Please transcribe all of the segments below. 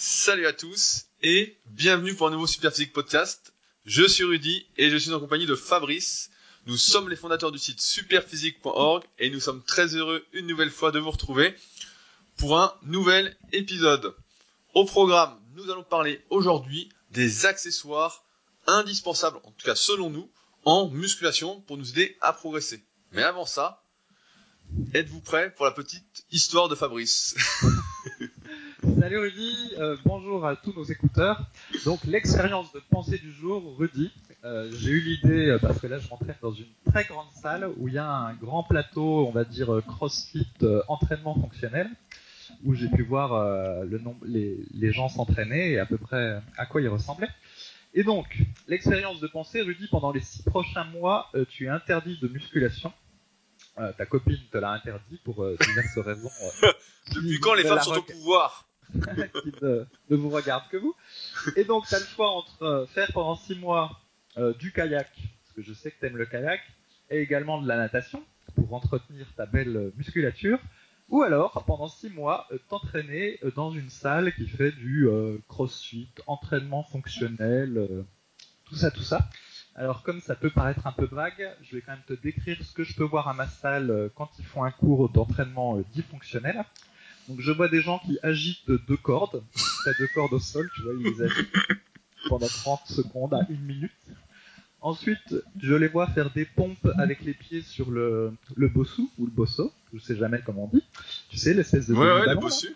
Salut à tous et bienvenue pour un nouveau Superphysique Podcast. Je suis Rudy et je suis en compagnie de Fabrice. Nous sommes les fondateurs du site superphysique.org et nous sommes très heureux une nouvelle fois de vous retrouver pour un nouvel épisode. Au programme, nous allons parler aujourd'hui des accessoires indispensables, en tout cas selon nous, en musculation pour nous aider à progresser. Mais avant ça, êtes-vous prêts pour la petite histoire de Fabrice? Salut Rudy, euh, bonjour à tous nos écouteurs. Donc l'expérience de pensée du jour, Rudy, euh, j'ai eu l'idée euh, parce que là je m'entraîne dans une très grande salle où il y a un grand plateau, on va dire CrossFit entraînement fonctionnel, où j'ai pu voir le nombre, les, les gens s'entraîner et à peu près à quoi ils ressemblaient. Et donc l'expérience de pensée, Rudy, pendant les six prochains mois, tu es interdit de musculation. ta copine te l'a interdit pour diverses raisons. Depuis quand les femmes sont au pouvoir? qui ne, vous regarde que vous. Et donc, tu as le choix entre euh, faire pendant 6 mois euh, du kayak, parce que je sais que tu aimes le kayak, et également de la natation, pour entretenir ta belle musculature, ou alors, pendant 6 mois, euh, t'entraîner dans une salle qui fait du crossfit, entraînement fonctionnel, tout ça, tout ça. Alors, comme ça peut paraître un peu vague, je vais quand même te décrire ce que je peux voir à ma salle quand ils font un cours d'entraînement dit fonctionnel. Donc je vois des gens qui agitent deux cordes, t'as deux cordes au sol, tu vois, ils les agitent pendant 30 secondes à une minute. Ensuite, je les vois faire des pompes avec les pieds sur le, le bossu ou le bosso, je sais jamais comment on dit. Tu sais, l'espèce de ouais, ouais, le bossu.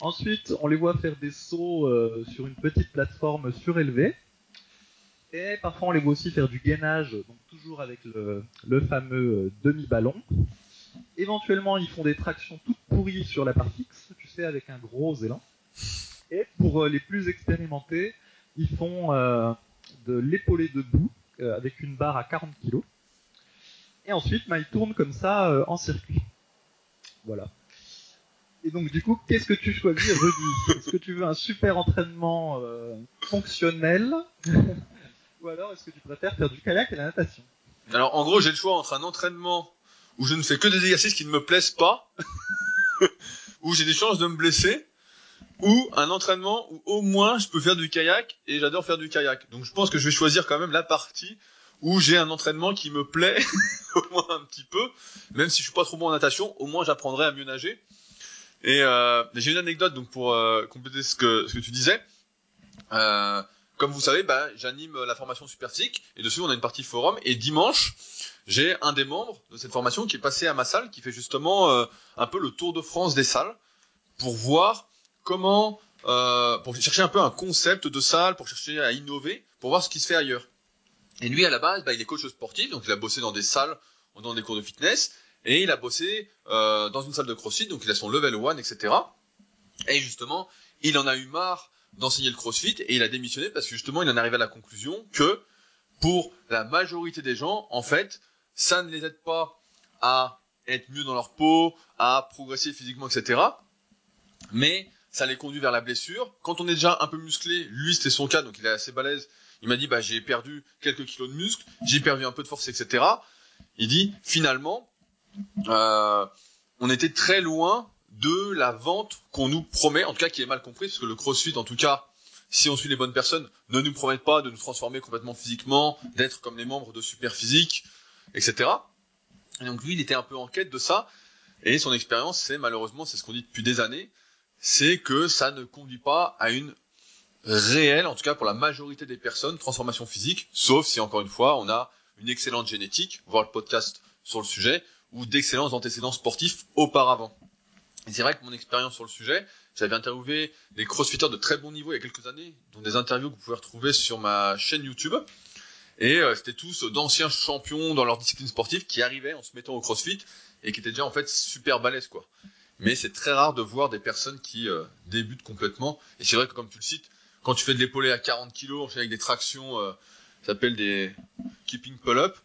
Ensuite, on les voit faire des sauts euh, sur une petite plateforme surélevée. Et parfois, on les voit aussi faire du gainage, donc toujours avec le, le fameux euh, demi-ballon. Éventuellement, ils font des tractions toutes pourries sur la partie X, tu sais, avec un gros élan. Et pour euh, les plus expérimentés, ils font euh, de l'épaulé debout euh, avec une barre à 40 kg. Et ensuite, bah, ils tournent comme ça en circuit. Voilà. Et donc, du coup, qu'est-ce que tu choisis, Rudy? Est-ce que tu veux un super entraînement fonctionnel? Ou alors, est-ce que tu préfères faire du kayak et la natation? Alors, en gros, j'ai le choix entre un entraînement où je ne fais que des exercices qui ne me plaisent pas, où j'ai des chances de me blesser, ou un entraînement où au moins je peux faire du kayak et j'adore faire du kayak. Donc je pense que je vais choisir quand même la partie où j'ai un entraînement qui me plaît au moins un petit peu, même si je suis pas trop bon en natation, au moins j'apprendrai à mieux nager. Et euh, j'ai une anecdote donc pour euh, compléter ce que ce que tu disais. Euh, comme vous savez, bah, j'anime la formation Superphysique et dessus on a une partie forum et dimanche j'ai un des membres de cette formation qui est passé à ma salle, qui fait justement euh, un peu le tour de France des salles pour voir comment, euh, pour chercher un peu un concept de salle, pour chercher à innover, pour voir ce qui se fait ailleurs. Et lui à la base, bah, il est coach sportif, donc il a bossé dans des salles, dans des cours de fitness, et il a bossé euh, dans une salle de crossfit, donc il a son level 1, etc. Et justement, il en a eu marre d'enseigner le crossfit et il a démissionné parce que justement il en arrivé à la conclusion que pour la majorité des gens, en fait, ça ne les aide pas à être mieux dans leur peau, à progresser physiquement, etc. Mais ça les conduit vers la blessure. Quand on est déjà un peu musclé, lui c'était son cas, donc il est assez balèze. Il m'a dit bah j'ai perdu quelques kilos de muscle, j'ai perdu un peu de force, etc. Il dit finalement, euh, on était très loin de la vente qu'on nous promet, en tout cas qui est mal compris, parce que le CrossFit, en tout cas, si on suit les bonnes personnes, ne nous promet pas de nous transformer complètement physiquement, d'être comme les membres de Super Physique, etc. Et donc lui, il était un peu en quête de ça. Et son expérience, c'est malheureusement, c'est ce qu'on dit depuis des années, c'est que ça ne conduit pas à une réelle, en tout cas pour la majorité des personnes, transformation physique, sauf si encore une fois, on a une excellente génétique, voir le podcast sur le sujet, ou d'excellents antécédents sportifs auparavant. C'est vrai que mon expérience sur le sujet, j'avais interviewé des crossfitters de très bon niveau il y a quelques années, dont des interviews que vous pouvez retrouver sur ma chaîne YouTube. Et euh, c'était tous d'anciens champions dans leur discipline sportive qui arrivaient en se mettant au crossfit et qui étaient déjà en fait super balèzes quoi. Mais c'est très rare de voir des personnes qui euh, débutent complètement. Et c'est vrai que comme tu le cites, quand tu fais de l'épaulé à 40 kg avec des tractions, euh, ça s'appelle des keeping pull-up.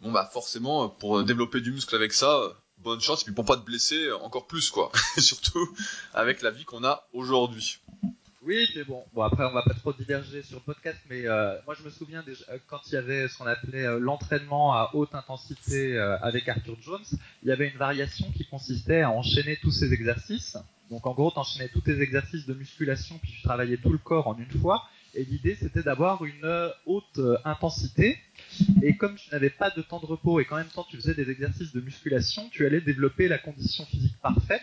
Bon bah forcément pour développer du muscle avec ça, bonne chance. Et puis pour pas te blesser encore plus quoi. Surtout avec la vie qu'on a aujourd'hui. Oui, mais bon. Bon, après, on va pas trop diverger sur le podcast, mais euh, moi, je me souviens déjà euh, quand il y avait ce qu'on appelait euh, l'entraînement à haute intensité avec Arthur Jones, il y avait une variation qui consistait à enchaîner tous ces exercices Donc en gros, tu enchaînais tous tes exercices de musculation, puis tu travaillais tout le corps en une fois. Et l'idée, c'était d'avoir une haute intensité. Et comme tu n'avais pas de temps de repos et qu'en même temps tu faisais des exercices de musculation, tu allais développer la condition physique parfaite.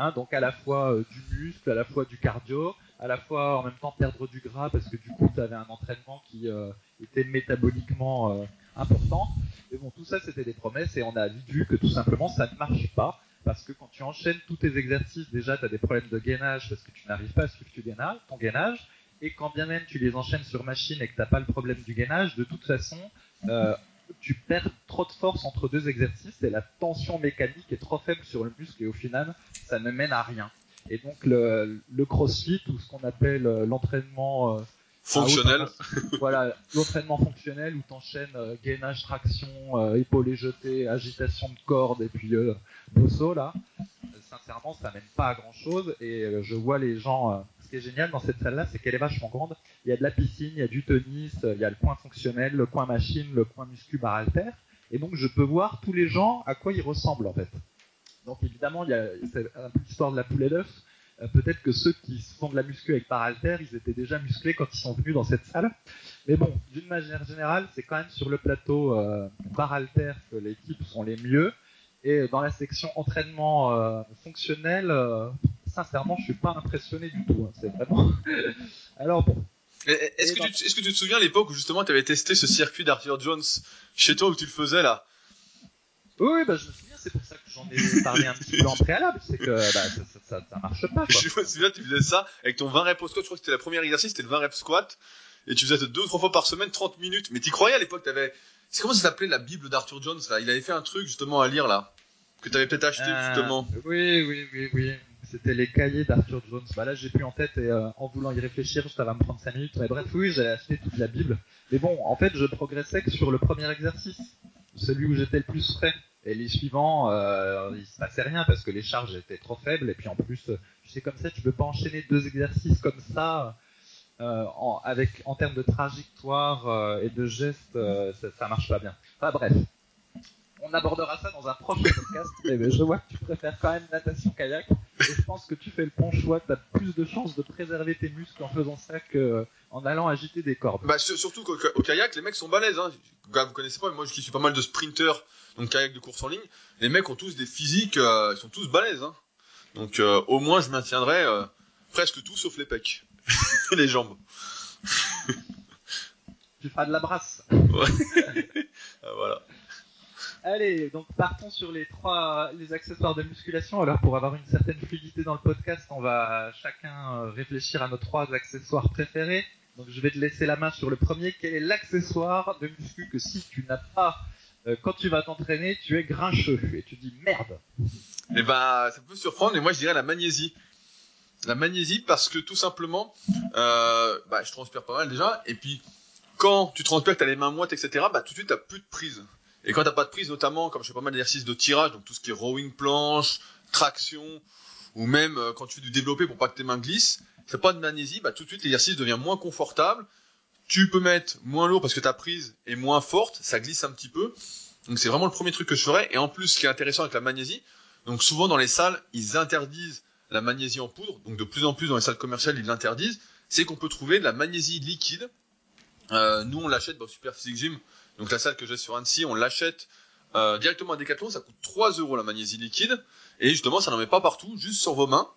Hein, donc à la fois euh, du muscle, à la fois du cardio, à la fois en même temps perdre du gras parce que du coup tu avais un entraînement qui euh, était métaboliquement euh, important. Et bon, tout ça c'était des promesses et on a vu que tout simplement ça ne marche pas parce que quand tu enchaînes tous tes exercices, déjà tu as des problèmes de gainage parce que tu n'arrives pas à suivre ton gainage. Et quand bien même tu les enchaînes sur machine et que tu n'as pas le problème du gainage, de toute façon, euh, tu perds trop de force entre deux exercices et la tension mécanique est trop faible sur le muscle et au final, ça ne mène à rien. Et donc le, le crossfit ou ce qu'on appelle euh, l'entraînement euh, fonctionnel, voilà, l'entraînement fonctionnel où t'enchaînes euh, gainage, traction, euh, épaulé jeté, agitation de corde et puis euh, bosso là. sincèrement, ça mène pas à grand chose et je vois les gens. Ce qui est génial dans cette salle-là, c'est qu'elle est vachement grande. Il y a de la piscine, il y a du tennis, il y a le coin fonctionnel, le coin machine, le coin muscu bar alter. Et donc je peux voir tous les gens à quoi ils ressemblent en fait. Donc évidemment, il y a un peu l'histoire de la poulet d'œuf. Euh, peut-être que ceux qui font de la muscu avec Paralter, ils étaient déjà musclés quand ils sont venus dans cette salle. Mais bon, d'une manière générale, c'est quand même sur le plateau euh, Paralter que les types sont les mieux. Et dans la section entraînement euh, fonctionnel, euh, sincèrement, je suis pas impressionné du tout. Hein. c'est vraiment. Alors bon. Est-ce que, tu te souviens à l'époque où justement tu avais testé ce circuit d'Arthur Jones chez toi où tu le faisais là? Oui, bah, je me souviens, c'est pour ça que j'en ai parlé un petit peu en préalable, c'est que bah, ça, ça, ça, marche pas. Quoi. Je me souviens, tu faisais ça avec ton 20 reps squat, je crois que c'était la première exercice, c'était le 20 reps squat, et tu faisais deux ou trois fois par semaine, 30 minutes. Mais t'y croyais à l'époque, t'avais... C'est comment ça s'appelait la Bible d'Arthur Jones là? Il avait fait un truc justement à lire là, que t'avais peut-être acheté euh, justement. Oui, oui, oui, oui. C'était les cahiers d'Arthur Jones. Bah là, j'ai plus en tête et euh, en voulant y réfléchir, ça va me prendre 5 minutes. Mais bref, oui, j'avais acheté toute la Bible. Mais bon, en fait, je progressais que sur le premier exercice, celui où j'étais le plus frais. Et les suivants, euh, il se passait rien parce que les charges étaient trop faibles. Et puis en plus, tu sais comme ça, tu peux pas enchaîner deux exercices comme ça. Euh, en, avec en termes de trajectoire euh, et de gestes, euh, ça, ça marche pas bien. Enfin bref, on abordera ça dans un prochain podcast. mais je vois que tu préfères quand même natation kayak. Et je pense que tu fais le bon choix. Tu as plus de chances de préserver tes muscles en faisant ça que en allant agiter des cordes. Bah surtout qu'au kayak, les mecs sont balèzes. Hein. Vous connaissez pas, moi qui suis pas mal de sprinters donc kayak de course en ligne, les mecs ont tous des physiques, euh, ils sont tous balèzes. Hein. Donc euh, au moins je maintiendrai euh, presque tout sauf les pecs, les jambes. tu feras de la brasse. Ouais. Ah, voilà. Allez, donc partons sur les trois les accessoires de musculation. Alors pour avoir une certaine fluidité dans le podcast, on va chacun réfléchir à nos trois accessoires préférés. Donc je vais te laisser la main sur le premier. Quel est l'accessoire de muscu que si tu n'as pas euh, quand tu vas t'entraîner, tu es grincheux et tu dis merde? Eh ben, ça peut surprendre, mais moi je dirais la magnésie. La magnésie parce que tout simplement, euh, bah, je transpire pas mal déjà, et puis quand tu transpires, que t'as les mains moites, etc., bah tout de suite t'as plus de prise. Et quand t'as pas de prise, notamment, comme je fais pas mal d'exercices de tirage, donc tout ce qui est rowing planche, traction, ou même euh, quand tu fais du développé pour pas que tes mains glissent, c'est pas de magnésie, bah tout de suite l'exercice devient moins confortable, tu peux mettre moins lourd parce que ta prise est moins forte, ça glisse un petit peu. Donc c'est vraiment le premier truc que je ferais. Et en plus, ce qui est intéressant avec la magnésie, donc souvent dans les salles, ils interdisent la magnésie en poudre. Donc de plus en plus dans les salles commerciales, ils l'interdisent. C'est qu'on peut trouver de la magnésie liquide. Euh, nous, on l'achète dans Super Physique Gym. Donc la salle que j'ai sur Annecy, on l'achète euh, directement à Decathlon. Ça coûte 3 euros la magnésie liquide. Et justement, ça n'en met pas partout, juste sur vos mains.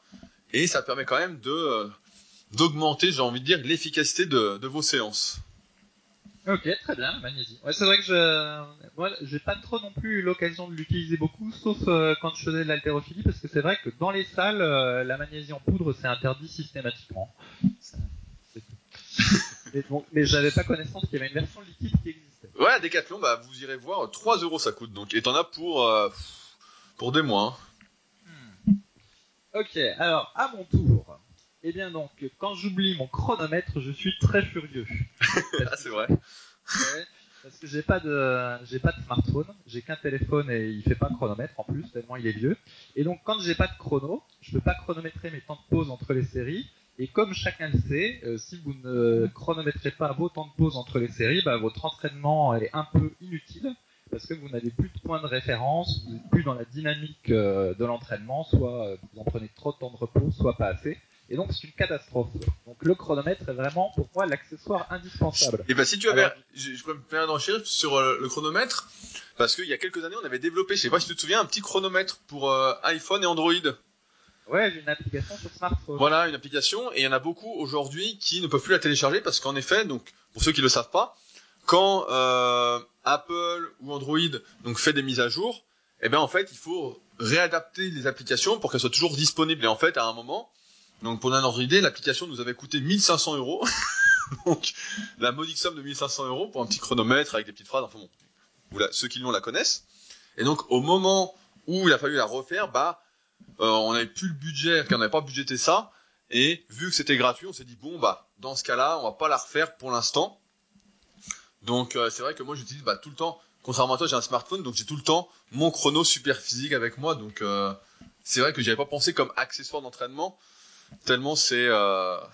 Et ça permet quand même de euh, d'augmenter, j'ai envie de dire, l'efficacité de, de, vos séances. Ok, très bien, la magnésie. Ouais, c'est vrai que je, moi, j'ai pas trop non plus eu l'occasion de l'utiliser beaucoup, sauf euh, quand je faisais de l'haltérophilie, parce que c'est vrai que dans les salles, la magnésie en poudre, c'est interdit systématiquement. mais, bon, mais j'avais pas connaissance qu'il y avait une version liquide qui existait. Ouais, Decathlon, bah, vous irez voir, 3 euros ça coûte, donc, et t'en as pour, euh, pour des mois. Hein. Hmm. Ok, alors, à mon tour. Eh bien donc, quand j'oublie mon chronomètre, je suis très furieux. ah, c'est vrai. Ouais, parce que j'ai pas de, j'ai pas de smartphone, j'ai qu'un téléphone et il fait pas chronomètre en plus tellement il est vieux. Et donc quand j'ai pas de chrono, je peux pas chronométrer mes temps de pause entre les séries. Et comme chacun le sait, euh, si vous ne chronométrez pas vos temps de pause entre les séries, bah, votre entraînement est un peu inutile parce que vous n'avez plus de points de référence, vous n'êtes plus dans la dynamique euh, de l'entraînement, soit euh, vous en prenez trop de temps de repos, soit pas assez. Et donc c'est une catastrophe. Donc le chronomètre est vraiment pour moi l'accessoire indispensable. Et bah si tu avais, je, je peux me faire d'enchir sur le chronomètre, parce qu'il y a quelques années on avait développé, je sais pas si tu te souviens, un petit chronomètre pour euh, iPhone et Android. Une application. Voilà, une application, et il y en a beaucoup aujourd'hui qui ne peuvent plus la télécharger parce qu'en effet, donc pour ceux qui le savent pas, quand euh, Apple ou Android donc fait des mises à jour, eh ben en fait il faut réadapter les applications pour qu'elles soient toujours disponibles. Et en fait, à un moment, donc pour donner un d'idée, l'application nous avait coûté 1500 euros. Donc la modique somme de 1500 euros pour un petit chronomètre avec des petites phrases. Enfin bon, ceux qui l'ont la connaissent. Et donc au moment où il a fallu la refaire, bah on n'avait plus le budget, qu'on n'avait pas budgété ça. Et vu que c'était gratuit, on s'est dit bon bah dans ce cas-là, on va pas la refaire pour l'instant. Donc euh, c'est vrai que moi j'utilise bah, tout le temps. Contrairement à toi, j'ai un smartphone, donc j'ai tout le temps mon chrono super physique avec moi. Donc euh, c'est vrai que j'avais pas pensé comme accessoire d'entraînement. Tellement c'est, euh...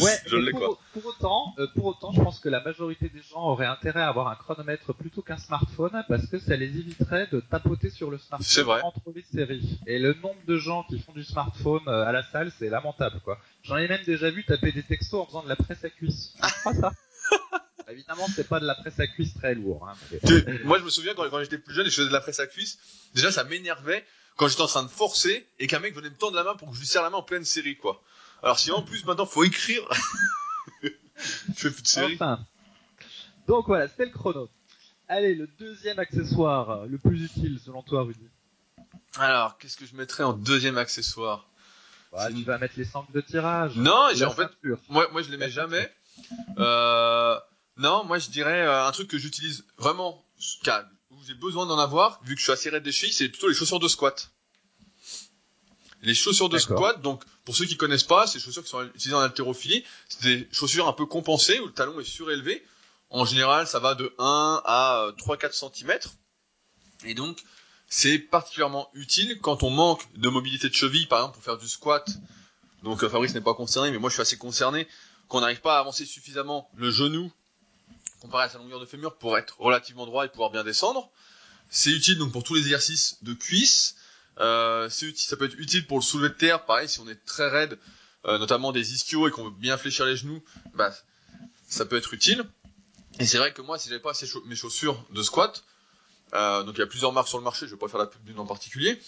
Ouais, je l'ai quoi. pour autant, euh, pour autant, je pense que la majorité des gens auraient intérêt à avoir un chronomètre plutôt qu'un smartphone parce que ça les éviterait de tapoter sur le smartphone vrai. entre les séries. Et le nombre de gens qui font du smartphone euh, à la salle, c'est lamentable, quoi. J'en ai même déjà vu taper des textos en faisant de la presse à cuisse. Je crois ça. Évidemment, c'est pas de la presse à cuisse très lourd. Hein, mais- Moi je me souviens quand, quand j'étais plus jeune et je faisais de la presse à cuisse, déjà ça m'énervait quand j'étais en train de forcer et qu'un mec venait me tendre la main pour que je lui serre la main en pleine série quoi. Alors si en plus maintenant faut écrire, je fais plus de série. Enfin. Donc voilà, c'était le chrono. Allez, le deuxième accessoire euh, le plus utile selon toi, Rudy. Alors qu'est-ce que je mettrais en deuxième accessoire? Bah, tu vas mettre les sangles de tirage. Non, j'ai en fait. Moi, moi, je les mets jamais. Euh, non, moi, je dirais euh, un truc que j'utilise vraiment, où j'ai besoin d'en avoir, vu que je suis assez raide des chevilles, c'est plutôt les chaussures de squat. Les chaussures de squat, donc pour ceux qui connaissent pas, ces chaussures qui sont utilisées en haltérophilie, c'est des chaussures un peu compensées où le talon est surélevé. En général, ça va de 1 à 3-4 cm. Et donc, c'est particulièrement utile quand on manque de mobilité de cheville, par exemple pour faire du squat. Donc euh, Fabrice n'est pas concerné, mais moi je suis assez concerné qu'on n'arrive pas à avancer suffisamment le genou comparé à sa longueur de fémur pour être relativement droit et pouvoir bien descendre. C'est utile donc pour tous les exercices de cuisse. Euh, c'est utile, ça peut être utile pour le soulevé de terre, pareil si on est très raide, euh, notamment des ischios et qu'on veut bien fléchir les genoux, bah ça peut être utile. Et c'est vrai que moi si j'avais pas chau- mes chaussures de squat, euh, donc il y a plusieurs marques sur le marché, je vais pas faire la pub d'une en particulier,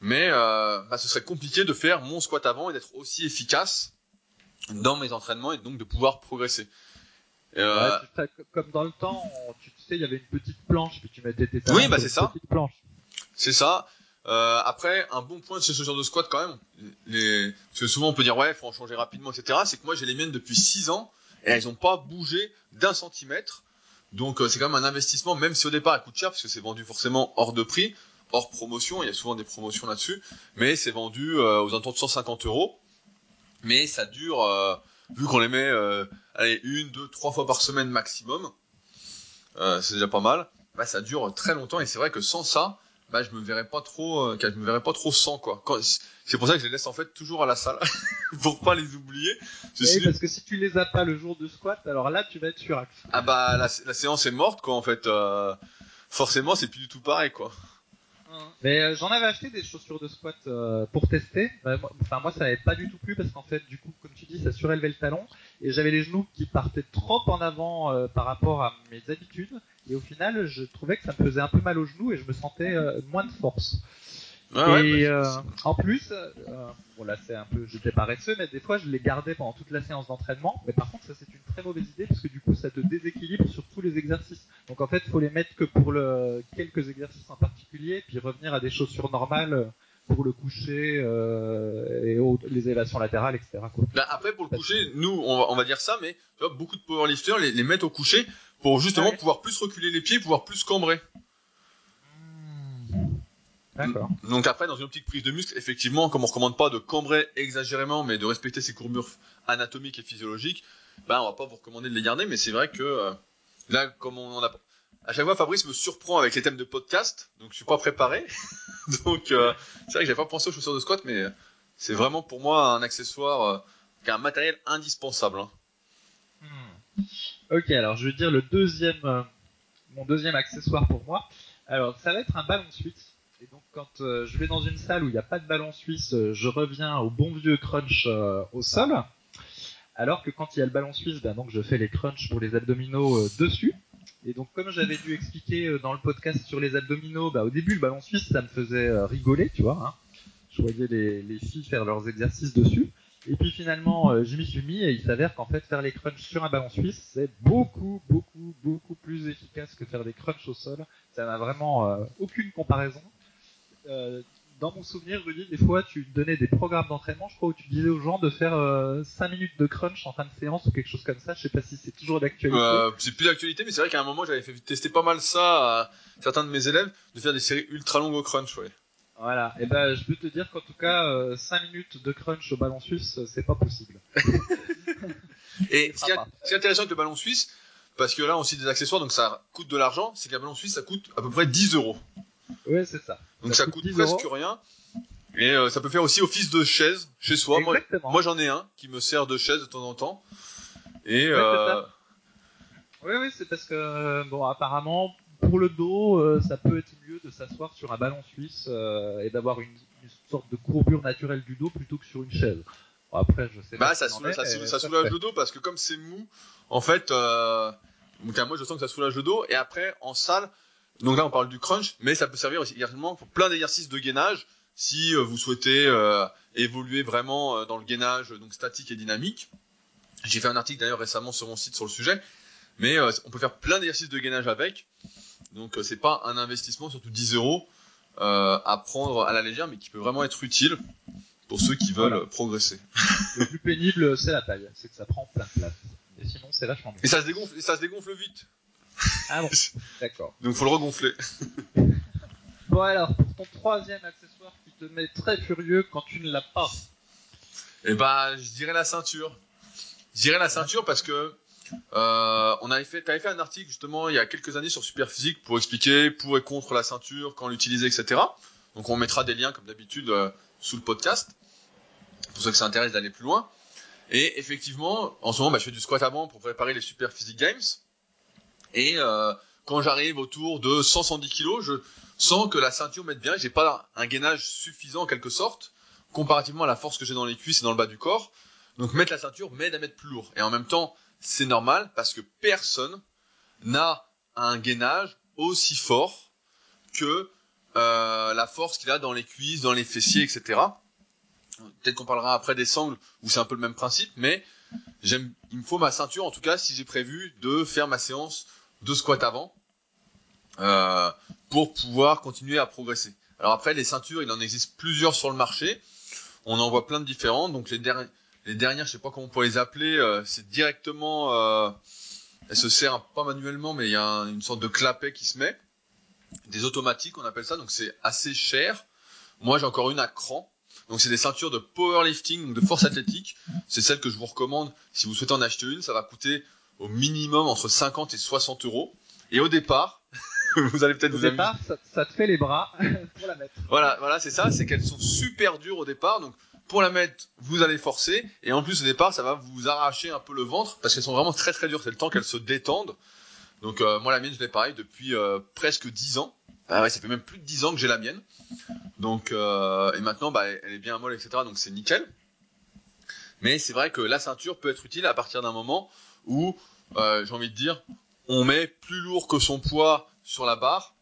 mais euh, bah, ce serait compliqué de faire mon squat avant et d'être aussi efficace dans mes entraînements et donc de pouvoir progresser. Euh, Ouais, comme dans le temps, on- tu sais, il y avait une petite planche, puis tu mettais tes Oui, bah, c'est ça. petite planche. C'est ça. Euh, après, un bon point de ces chaussures de squat quand même, les... parce que souvent on peut dire ouais, faut en changer rapidement, etc. C'est que moi j'ai les miennes depuis 6 ans et elles n'ont pas bougé d'un centimètre. Donc euh, c'est quand même un investissement, même si au départ elles coûtent cher parce que c'est vendu forcément hors de prix, hors promotion. Il y a souvent des promotions là-dessus, mais c'est vendu euh, aux alentours de 150 euros. Mais ça dure, euh, vu qu'on les met, euh, allez, une, deux, trois fois par semaine maximum, euh, c'est déjà pas mal. Bah ça dure très longtemps et c'est vrai que sans ça, bah je me verrais pas trop euh, je me verrais pas trop sans quoi c'est pour ça que je les laisse en fait toujours à la salle pour pas les oublier Oui, parce que si tu les as pas le jour de squat, alors là, tu vas être sur axe. ah bah la, la séance est morte quoi en fait euh, forcément c'est plus du tout pareil quoi Mais euh, j'en avais acheté des chaussures de squat euh, pour tester. Moi- Enfin, moi, ça m'avait pas du tout plu parce qu'en fait, du coup, comme tu dis, ça surélevait le talon et j'avais les genoux qui partaient trop en avant euh, par rapport à mes habitudes. Et au final, je trouvais que ça me faisait un peu mal aux genoux et je me sentais euh, moins de force. Ouais, et bah, euh, en plus, euh, bon c'est un peu, j'étais paresseux, mais des fois je les gardais pendant toute la séance d'entraînement. Mais par contre, ça c'est une très mauvaise idée parce que du coup ça te déséquilibre sur tous les exercices. Donc en fait, faut les mettre que pour le quelques exercices en particulier, puis revenir à des chaussures normales euh, pour le coucher euh, et au- les élévations latérales, etc. Quoi. Bah, après pour le coucher nous on va, on va dire ça mais tu vois, beaucoup de powerlifters les, les mettent au coucher pour justement Ouais. pouvoir plus reculer les pieds pouvoir plus cambrer D'accord. Donc après, dans une optique prise de muscle, effectivement, comme on recommande pas de cambrer exagérément, mais de respecter ses courbures anatomiques et physiologiques, ben on va pas vous recommander de les garder, mais c'est vrai que euh, là, comme on en a, à chaque fois, Fabrice me surprend avec les thèmes de podcast, donc je suis pas préparé. donc euh, c'est vrai que j'avais pas pensé aux chaussures de squat, mais c'est vraiment pour moi un accessoire, euh, un matériel indispensable. hein. Hmm. Ok, alors je vais dire le deuxième, euh, mon deuxième accessoire pour moi. Alors, ça va être un ballon suisse. Et donc, quand euh, je vais dans une salle où il n'y a pas de ballon suisse, euh, je reviens au bon vieux crunch euh, au sol. Alors que quand il y a le ballon suisse, ben, donc je fais les crunchs pour les abdominaux euh, dessus. Et donc, comme j'avais dû expliquer euh, dans le podcast sur les abdominaux, bah, au début, le ballon suisse, ça me faisait euh, rigoler, tu vois. Hein. Je voyais les, les filles faire leurs exercices dessus. Et puis finalement, euh, je m'y suis mis et il s'avère qu'en fait, faire les crunchs sur un ballon suisse, c'est beaucoup, beaucoup, beaucoup plus efficace que faire des crunchs au sol. Ça n'a vraiment aucune comparaison. Dans mon souvenir, Rudy, des fois, tu donnais des programmes d'entraînement, je crois, où tu disais aux gens de faire euh, 5 minutes de crunch en fin de séance ou quelque chose comme ça. Je sais pas si c'est toujours d'actualité. Euh, c'est plus d'actualité, mais c'est vrai qu'à un moment, j'avais fait tester pas mal ça à certains de mes élèves, de faire des séries ultra longues au crunch, ouais. Voilà. Et ben, je peux te dire qu'en tout cas, euh, 5 minutes de crunch au ballon suisse, c'est pas possible. Et Ce qui, est, sera pas. ce qui est intéressant avec le ballon suisse, parce que là, on aussi des accessoires, donc ça coûte de l'argent, c'est qu'un ballon suisse, ça coûte à peu près 10 euros. Ouais, c'est ça. Donc ça, Ça coûte, coûte 10 presque euros. rien. Et euh, ça peut faire aussi office de chaise chez soi. Moi, Exactement. moi j'en ai un qui me sert de chaise de temps en temps. Et Ouais, euh, ça. Oui, oui, c'est parce que, euh, bon, apparemment, pour le dos, euh, ça peut être mieux de s'asseoir sur un ballon suisse euh, et d'avoir une, une sorte de courbure naturelle du dos plutôt que sur une chaise. Bon, après, je sais bah, pas. ça, qu'il en soulage, est, ça, ça soulage le dos parce que comme c'est mou, en fait, euh, donc moi je sens que ça soulage le dos. Et après, en salle, donc là on parle du crunch, mais ça peut servir aussi également pour plein d'exercices de gainage si euh, vous souhaitez euh, évoluer vraiment euh, dans le gainage donc statique et dynamique. J'ai fait un article d'ailleurs récemment sur mon site sur le sujet, mais euh, on peut faire plein d'exercices de gainage avec. Donc euh, c'est pas un investissement, surtout 10 euros euh, à prendre à la légère, mais qui peut vraiment être utile pour ceux qui veulent Voilà. euh, progresser. Le plus pénible, c'est la taille. C'est que ça prend plein de place. Et sinon, c'est vachement bien. Et ça se dégonfle, et ça se dégonfle vite. Ah bon, d'accord. Donc faut le regonfler. Bon alors, pour ton troisième accessoire qui te met très furieux quand tu ne l'as pas. Et bah je dirais la ceinture. Je dirais la ceinture parce que euh, on avait fait, t'avais fait un article justement il y a quelques années sur Superphysique pour expliquer pour et contre la ceinture, quand l'utiliser, etc. Donc on mettra des liens comme d'habitude euh, sous le podcast pour ceux que ça intéresse d'aller plus loin. Et effectivement, en ce moment, bah, je fais du squat avant pour préparer les Superphysique Games. Et euh, quand j'arrive autour de 100-110 kg, je sens que la ceinture m'aide bien. J'ai pas un gainage suffisant en quelque sorte comparativement à la force que j'ai dans les cuisses et dans le bas du corps. Donc mettre la ceinture m'aide à mettre plus lourd. Et en même temps, c'est normal parce que personne n'a un gainage aussi fort que euh, la force qu'il a dans les cuisses, dans les fessiers, etc. Peut-être qu'on parlera après des sangles où c'est un peu le même principe, mais il me faut ma ceinture en tout cas si j'ai prévu de faire ma séance de squat avant euh, pour pouvoir continuer à progresser. Alors après les ceintures, il en existe plusieurs sur le marché. On en voit plein de différentes. Donc les, dernières, je sais pas comment on pourrait les appeler, euh, c'est directement, euh, elle se sert pas manuellement, mais il y a un- une sorte de clapet qui se met, des automatiques, on appelle ça. Donc c'est assez cher. Moi j'ai encore une à cran. Donc c'est des ceintures de powerlifting, donc de force athlétique. C'est celle que je vous recommande si vous souhaitez en acheter une. Ça va coûter au minimum entre 50 et 60 euros. Et au départ, vous allez peut-être vous départ, ça, ça te fait les bras pour la mettre. Voilà, voilà, c'est ça, c'est qu'elles sont super dures au départ, donc pour la mettre, vous allez forcer, et en plus au départ, ça va vous arracher un peu le ventre, parce qu'elles sont vraiment très très dures, c'est le temps qu'elles se détendent. Donc euh, moi la mienne, je l'ai pareil depuis euh, presque 10 ans. Ah ouais, ça fait même plus de 10 ans que j'ai la mienne. Donc euh, et maintenant, bah, elle est bien molle, etc. Donc c'est nickel. Mais c'est vrai que la ceinture peut être utile à partir d'un moment où, euh, j'ai envie de dire, on met plus lourd que son poids sur la barre,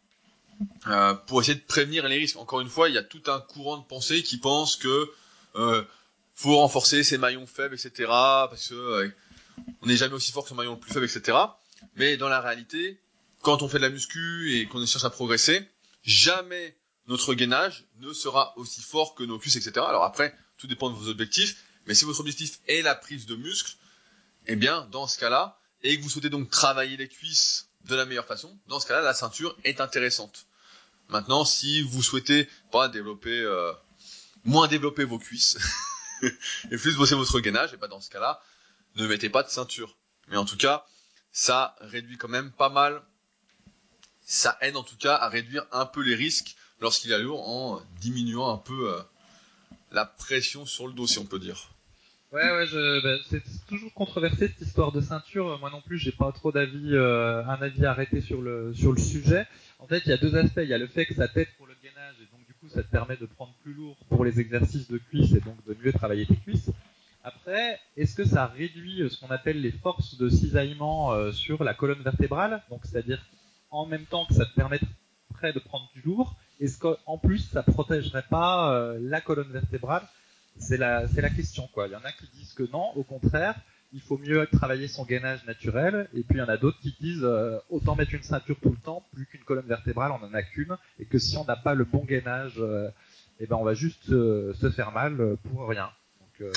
euh, pour essayer de prévenir les risques. Encore une fois, il y a tout un courant de pensée qui pense que euh, faut renforcer ses maillons faibles, etc. Parce que euh, on n'est jamais aussi fort que son maillon le plus faible, etc. Mais dans la réalité, quand on fait de la muscu et qu'on cherche à progresser, jamais notre gainage ne sera aussi fort que nos cuisses, etc. Alors après, tout dépend de vos objectifs. Mais si votre objectif est la prise de muscle, eh bien, dans ce cas-là, et que vous souhaitez donc travailler les cuisses de la meilleure façon, dans ce cas-là, la ceinture est intéressante. Maintenant, si vous souhaitez pas euh, moins développer vos cuisses et plus bosser votre gainage, et ben dans ce cas-là, ne mettez pas de ceinture. Mais en tout cas, ça réduit quand même pas mal. Ça aide en tout cas à réduire un peu les risques lorsqu'il est lourd en diminuant un peu euh, la pression sur le dos, si on peut dire. Ouais, ouais, bah, c'est toujours controversé cette histoire de ceinture. Moi non plus, j'ai pas trop d'avis, euh, un avis arrêté sur le sur le sujet. En fait, il y a deux aspects. Il y a le fait que ça t'aide pour le gainage et donc du coup, ça te permet de prendre plus lourd pour les exercices de cuisses et donc de mieux travailler tes cuisses. Après, est-ce que ça réduit euh, ce qu'on appelle les forces de cisaillement euh, sur la colonne vertébrale? Donc, c'est-à-dire en même temps que ça te permettrait de prendre du lourd, est-ce qu'en plus ça protégerait pas la colonne vertébrale? C'est la, c'est la question quoi. Il y en a qui disent que non, au contraire, il faut mieux travailler son gainage naturel, et puis il y en a d'autres qui disent autant mettre une ceinture tout le temps, plus qu'une colonne vertébrale, on en a qu'une, et que si on n'a pas le bon gainage, eh ben on va juste se faire mal pour rien. Donc,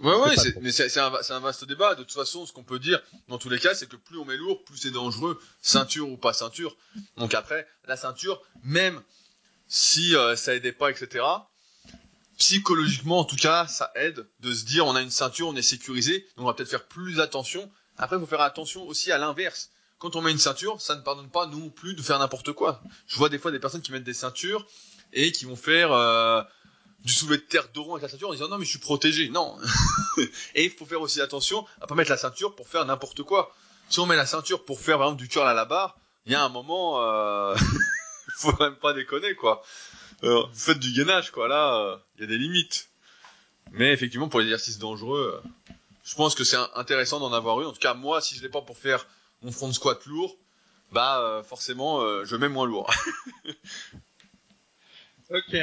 Ouais, ouais, mais c'est un, un, vaste débat. De toute façon, ce qu'on peut dire, dans tous les cas, c'est que plus on met lourd, plus c'est dangereux, ceinture ou pas ceinture. Donc après, la ceinture, même si euh, ça aidait pas, etc., psychologiquement, en tout cas, ça aide de se dire, on a une ceinture, on est sécurisé, donc on va peut-être faire plus attention. Après, il faut faire attention aussi à l'inverse. Quand on met une ceinture, ça ne pardonne pas non plus de faire n'importe quoi. Je vois des fois des personnes qui mettent des ceintures et qui vont faire... Euh, du soulevé de terre d'oron avec la ceinture en disant non mais je suis protégé. Non. et il faut faire aussi attention à pas mettre la ceinture pour faire n'importe quoi. Si on met la ceinture pour faire par exemple du curl à la barre, il y a un moment, euh... faut même pas déconner quoi. Euh, faites du gainage quoi. Là, il euh, y a des limites. Mais effectivement pour les exercices dangereux, euh, je pense que c'est intéressant d'en avoir eu. En tout cas moi, si je l'ai pas pour faire mon front squat lourd, bah euh, forcément je mets moins lourd. ok.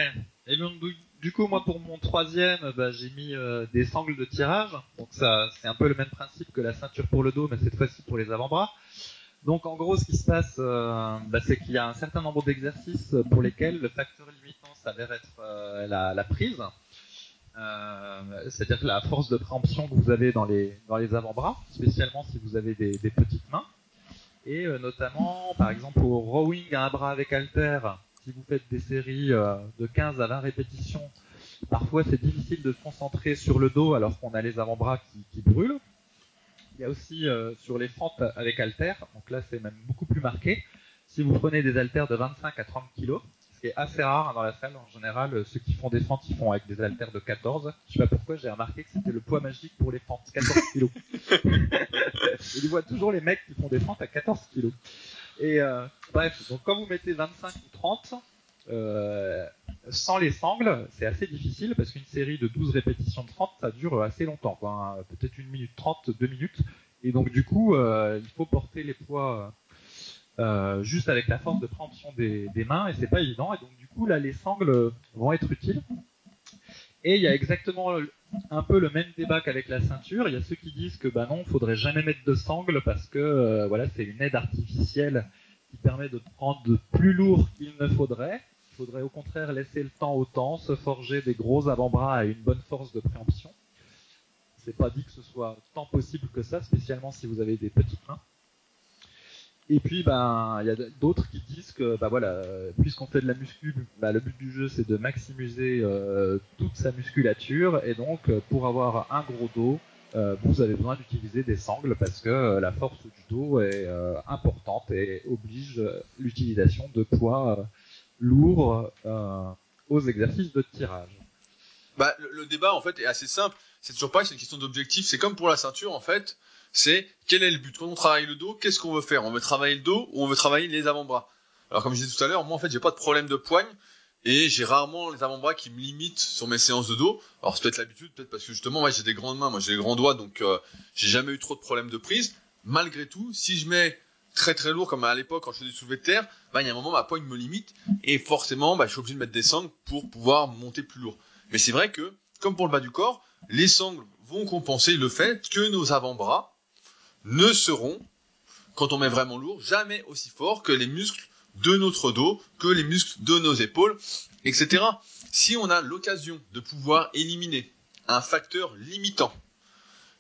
Et donc du coup, moi, pour mon troisième, bah, j'ai mis des sangles de tirage. Donc ça, c'est un peu le même principe que la ceinture pour le dos, mais cette fois-ci pour les avant-bras. Donc en gros, ce qui se passe, euh, bah, c'est qu'il y a un certain nombre d'exercices pour lesquels le facteur limitant s'avère être euh, la, prise. C'est-à-dire que la force de préemption que vous avez dans les, avant-bras, spécialement si vous avez des, petites mains. Et notamment, par exemple, au rowing à un bras avec halter, si vous faites des séries euh, de 15 à 20 répétitions, parfois c'est difficile de se concentrer sur le dos alors qu'on a les avant-bras qui, brûlent. Il y a aussi euh, sur les fentes avec haltères, donc là c'est même beaucoup plus marqué. Si vous prenez des haltères de 25 à 30 kg, ce qui est assez rare hein, dans la salle en général, euh, ceux qui font des fentes ils font avec des haltères de 14. Je sais pas pourquoi j'ai remarqué que c'était le poids magique pour les fentes, 14 kg. Je vois toujours les mecs qui font des fentes à 14 kg. Et euh, bref, donc quand vous mettez 25 ou 30, euh, sans les sangles, c'est assez difficile parce qu'une série de 12 répétitions de 30, ça dure assez longtemps, hein, peut-être une minute 30, deux minutes. Et donc du coup, euh, il faut porter les poids euh, juste avec la force de préemption des, mains et c'est pas évident. Et donc du coup, là, les sangles vont être utiles. Et il y a exactement un peu le même débat qu'avec la ceinture. Il y a ceux qui disent que bah non, faudrait jamais mettre de sangle parce que euh, voilà, c'est une aide artificielle qui permet de prendre plus lourd qu'il ne faudrait. Il faudrait au contraire laisser le temps au temps, se forger des gros avant-bras à une bonne force de préemption. C'est pas dit que ce soit tant possible que ça, spécialement si vous avez des petites mains. Et puis, ben, il y a d'autres qui disent que, bah voilà, puisqu'on fait de la muscu, bah, le but du jeu c'est de maximiser euh, toute sa musculature, et donc euh, pour avoir un gros dos, euh, vous avez besoin d'utiliser des sangles parce que la force du dos est importante et oblige l'utilisation de poids lourds aux exercices de tirage. Bah, le, le, débat en fait est assez simple. C'est toujours pareil, c'est une question d'objectif. C'est comme pour la ceinture en fait c'est quel est le but? Quand on travaille le dos, qu'est-ce qu'on veut faire? On veut travailler le dos ou on veut travailler les avant-bras? Alors comme je disais tout à l'heure, moi en fait j'ai pas de problème de poigne et j'ai rarement les avant-bras qui me limitent sur mes séances de dos. Alors c'est peut-être l'habitude, peut-être parce que justement moi j'ai des grandes mains, moi j'ai des grands doigts, donc euh, j'ai jamais eu trop de problèmes de prise. Malgré tout, si je mets très très lourd comme à l'époque quand je faisais des soulevés de terre, bah il y a un moment ma poigne me limite et forcément bah, je suis obligé de mettre des sangles pour pouvoir monter plus lourd. Mais c'est vrai que comme pour le bas du corps, les sangles vont compenser le fait que nos avant-bras ne seront, quand on met vraiment lourd, jamais aussi forts que les muscles de notre dos, que les muscles de nos épaules, etc. Si on a l'occasion de pouvoir éliminer un facteur limitant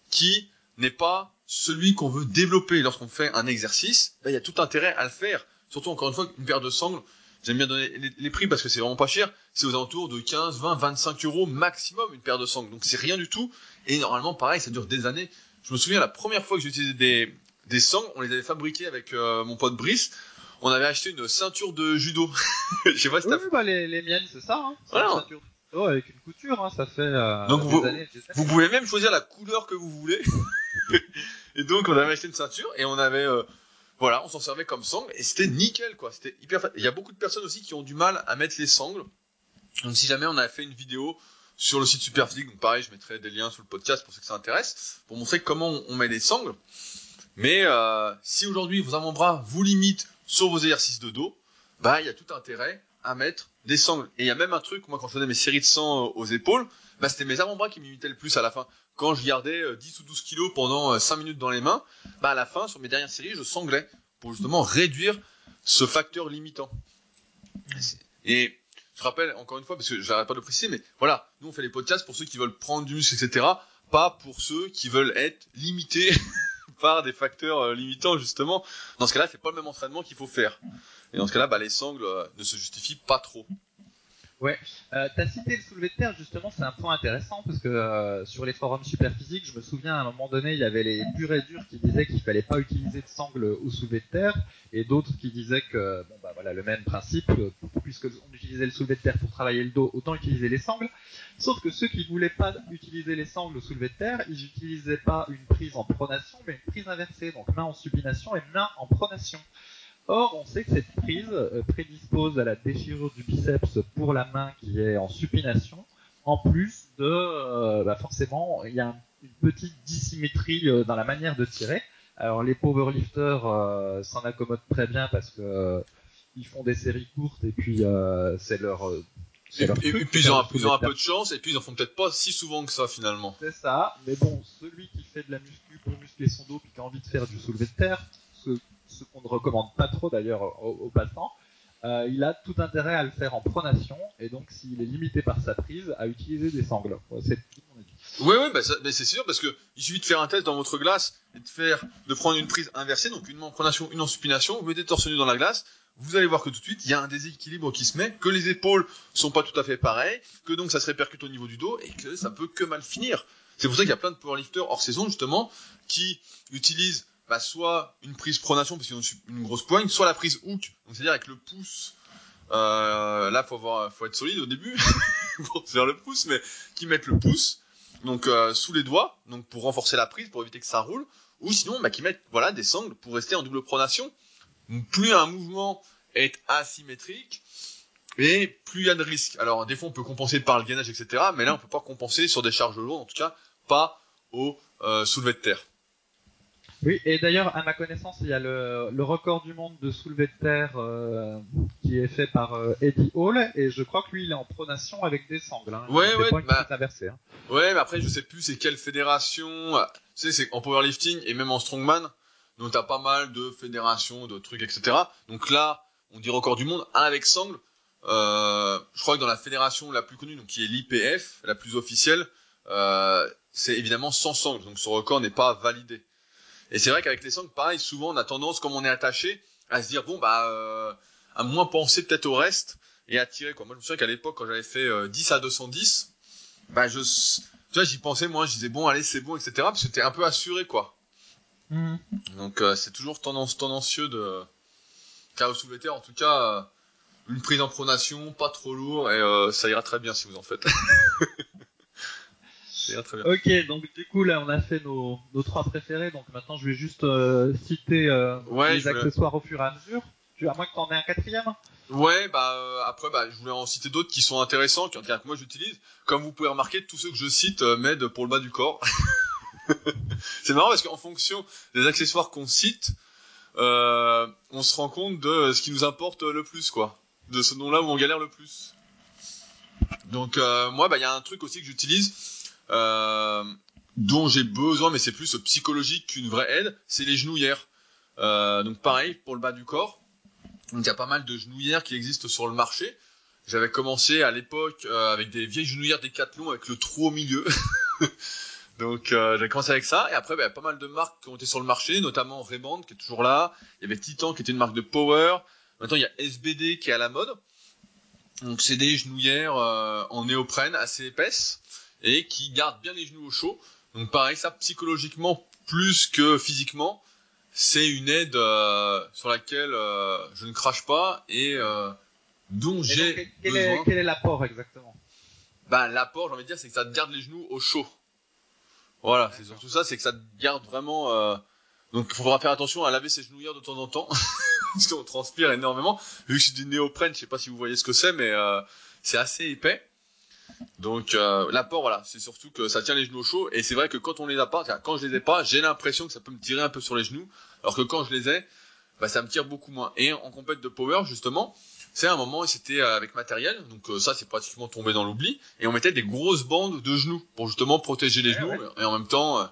qui n'est pas celui qu'on veut développer lorsqu'on fait un exercice, ben, il y a tout intérêt à le faire. Surtout encore une fois, une paire de sangles, j'aime bien donner les, prix parce que c'est vraiment pas cher, c'est aux alentours de 15, 20, 25 euros maximum une paire de sangles. Donc c'est rien du tout. Et normalement, pareil, ça dure des années. Je me souviens la première fois que j'ai utilisé des, des sangles, on les avait fabriqués avec euh, mon pote Brice. On avait acheté une ceinture de judo. Je sais pas si oui, bah les, les miennes, c'est ça. Hein. Voilà. Oh, avec une couture, hein, ça fait euh, Donc des vous- années, des années. Vous pouvez même choisir la couleur que vous voulez. et donc on avait acheté une ceinture et on avait euh, voilà, on s'en servait comme sangle et c'était nickel quoi. C'était hyper. Il y a beaucoup de personnes aussi qui ont du mal à mettre les sangles. Donc si jamais on a fait une vidéo sur le site Superphysique, donc pareil, je mettrai des liens sous le podcast pour ceux que ça intéresse, pour montrer comment on met les sangles. Mais euh, si aujourd'hui vos avant-bras vous limitent sur vos exercices de dos, bah il y a tout intérêt à mettre des sangles. Et il y a même un truc, moi quand je faisais mes séries de 100 aux épaules, bah c'était mes avant-bras qui m'imitaient le plus à la fin. Quand je gardais euh, 10 ou 12 kilos pendant euh, 5 minutes dans les mains, bah à la fin, sur mes dernières séries, je sanglais pour justement réduire ce facteur limitant. Et je rappelle encore une fois, parce que j'arrête pas de le préciser, mais voilà, nous on fait les podcasts pour ceux qui veulent prendre du muscle, etc. Pas pour ceux qui veulent être limités par des facteurs euh, limitants justement. Dans ce cas-là, c'est pas le même entraînement qu'il faut faire. Et dans ce cas-là, bah, les sangles euh, ne se justifient pas trop. Euh, T'as cité le soulevé de terre, justement, c'est un point intéressant parce que euh, sur les forums super physiques, je me souviens à un moment donné, il y avait les purs et durs qui disaient qu'il fallait pas utiliser de sangle au soulevé de terre, et d'autres qui disaient que bon bah voilà le même principe, euh, puisque on utilisait le soulevé de terre pour travailler le dos, autant utiliser les sangles. Sauf que ceux qui voulaient pas utiliser les sangles au soulevé de terre, ils utilisaient pas une prise en pronation, mais une prise inversée, donc main en supination et main en pronation. Or, on sait que cette prise euh, prédispose à la déchirure du biceps pour la main qui est en supination, en plus de, euh, bah forcément, il y a un- une petite dissymétrie euh, dans la manière de tirer. Alors, les powerlifters euh, s'en accommodent très bien parce que euh, ils font des séries courtes et puis c'est leur, Et, puis ils ont, un, leur ils ont un soulevé peu de chance, et puis ils en font peut-être pas si souvent que ça finalement. c'est ça, mais bon, celui qui fait de la muscu pour muscler son dos puis qui a envie de faire du soulevé de terre, ce, ce qu'on ne recommande pas trop d'ailleurs aux, aux passants, euh, il a tout intérêt à le faire en pronation et donc s'il est limité par sa prise, à utiliser des sangles. Ouais, C'est tout mon avis. Oui, oui, bah, c'est sûr parce que il suffit de faire un test dans votre glace et de faire, de prendre une prise inversée, donc une en pronation, une en supination, vous mettez torse nu dans la glace, vous allez voir que tout de suite il y a un déséquilibre qui se met, que les épaules sont pas tout à fait pareilles, que donc ça se répercute au niveau du dos et que ça peut que mal finir. C'est pour ça qu'il y a plein de powerlifters hors saison justement qui utilisent bah, soit une prise pronation parce qu'ils ont une grosse poigne, soit la prise hook, c'est-à-dire avec le pouce. Euh, là, faut avoir, faut être solide au début pour faire le pouce, mais qui mettent le pouce donc euh, sous les doigts, donc pour renforcer la prise, pour éviter que ça roule, ou sinon bah, qui mettent voilà des sangles pour rester en double pronation. Plus un mouvement est asymétrique, et plus il y a de risques. Alors des fois on peut compenser par le gainage, etc. Mais là on peut pas compenser sur des charges lourdes, en tout cas pas au euh, soulevé de terre. Oui, et d'ailleurs, à ma connaissance, il y a le, le record du monde de soulevé de terre euh, qui est fait par euh, Eddie Hall, et je crois que lui, il est en pronation avec des sangles. Hein. Ouais, C'est ouais, bah- prise inversée, hein. Ouais, mais après je sais plus c'est quelle fédération. Ah, Tu sais, c'est en powerlifting et même en strongman. Donc t'as pas mal de fédérations, de trucs, etc. Donc là, on dit record du monde, un avec sangle. Euh, je crois que dans la fédération la plus connue, donc qui est l'IPF, la plus officielle, euh, c'est évidemment sans sangle. Donc ce record n'est pas validé. Et c'est vrai qu'avec les sangles, pareil, souvent on a tendance, comme on est attaché, à se dire bon bah euh, à moins penser peut-être au reste et à tirer quoi. Moi je me souviens qu'à l'époque quand j'avais fait euh, 10 à 210, bah je tu vois j'y pensais moi je disais bon allez c'est bon etc parce que c'était un peu assuré quoi Mhm. donc euh, c'est toujours tendance tendancieux de car au soulevé en tout cas euh, une prise en pronation pas trop lourd et euh, ça ira très bien si vous en faites très bien Ok, donc du coup là on a fait nos, nos trois préférés, donc maintenant je vais juste euh, citer euh, Ouais, les voulais- accessoires au fur et à mesure. Tu, à moins que t'en aies un quatrième ouais bah euh, après bah je voulais en citer d'autres qui sont intéressants qui, que moi j'utilise comme vous pouvez remarquer tous ceux que je cite m'aident pour le bas du corps c'est marrant parce qu'en fonction des accessoires qu'on cite euh, on se rend compte de ce qui nous importe le plus, quoi. De ce nom-là où on galère le plus. Donc euh, moi, bah il y a un truc aussi que j'utilise, dont j'ai besoin, mais c'est plus psychologique qu'une vraie aide, c'est les genouillères. Euh, donc pareil pour le bas du corps. Donc il y a pas mal de genouillères qui existent sur le marché. J'avais commencé à l'époque euh, avec des vieilles genouillères Décathlon avec le trou au milieu. Donc euh, j'ai commencé avec ça et après a pas mal de marques qui ont été sur le marché, notamment Ray-Ban qui est toujours là. Il y avait Titan qui était une marque de power. Maintenant il y a SBD qui est à la mode. Donc c'est des genouillères euh, en néoprène assez épaisses et qui gardent bien les genoux au chaud. Donc pareil ça psychologiquement plus que physiquement, c'est une aide euh, sur laquelle euh, je ne crache pas et euh, dont j'ai besoin. est, quel est l'apport exactement? Bah l'apport, j'ai envie de dire, c'est que ça te garde les genoux au chaud. Voilà, c'est surtout ça, c'est que ça te garde vraiment. Euh... Donc, il faudra faire attention à laver ses genouillères de temps en temps, parce qu'on transpire énormément. Vu que c'est du néoprène, je sais pas si vous voyez ce que c'est, mais euh, c'est assez épais. Donc euh, l'apport, voilà, c'est surtout que ça tient les genoux chauds. Et c'est vrai que quand on les a pas, quand je les ai pas, j'ai l'impression que ça peut me tirer un peu sur les genoux, alors que quand je les ai, bah, ça me tire beaucoup moins. Et en compète de power, justement, c'est un moment c'était euh, avec matériel, donc euh, ça c'est pratiquement tombé dans l'oubli, et on mettait des grosses bandes de genoux pour justement protéger les genoux, et en même temps, euh,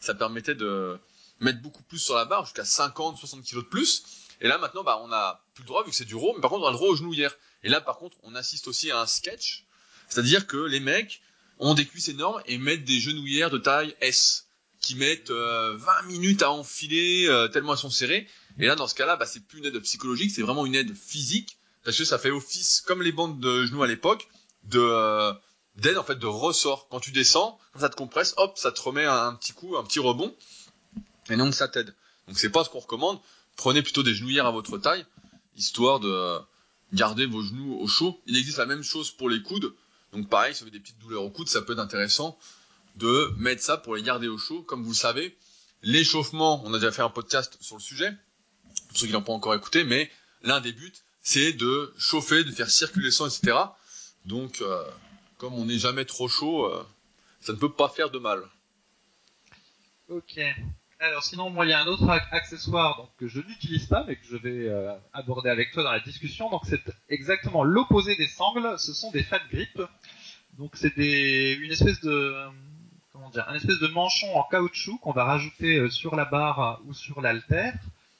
ça permettait de mettre beaucoup plus sur la barre, jusqu'à 50, 60 kilos de plus. Et là maintenant, bah, on a plus le droit vu que c'est du raw, mais par contre on a le droit aux genouillères. Et là par contre, on assiste aussi à un sketch c'est-à-dire que les mecs ont des cuisses énormes et mettent des genouillères de taille S qui mettent 20 euh, minutes à enfiler euh, tellement elles sont serrées. Et là, dans ce cas-là, bah, c'est plus une aide psychologique, c'est vraiment une aide physique parce que ça fait office comme les bandes de genoux à l'époque de euh, d'aide en fait de ressort. Quand tu descends, ça te compresse, hop, ça te remet un, petit coup, un petit rebond, et donc ça t'aide. Donc c'est pas ce qu'on recommande. Prenez plutôt des genouillères à votre taille, histoire de garder vos genoux au chaud. Il existe la même chose pour les coudes. Donc pareil, si vous avez des petites douleurs au coude, ça peut être intéressant de mettre ça pour les garder au chaud. Comme vous le savez, l'échauffement, on a déjà fait un podcast sur le sujet, pour ceux qui n'ont pas encore écouté, mais l'un des buts, c'est de chauffer, de faire circuler le sang, etc. Donc, euh, comme on n'est jamais trop chaud, euh, ça ne peut pas faire de mal. Ok. Alors sinon, moi, il y a un autre accessoire que je n'utilise pas, mais que je vais euh, aborder avec toi dans la discussion. Donc c'est exactement l'opposé des sangles. Ce sont des fat grips. Donc c'est une espèce de, comment dire, un espèce de manchon en caoutchouc qu'on va rajouter euh, sur la barre ou sur l'altère,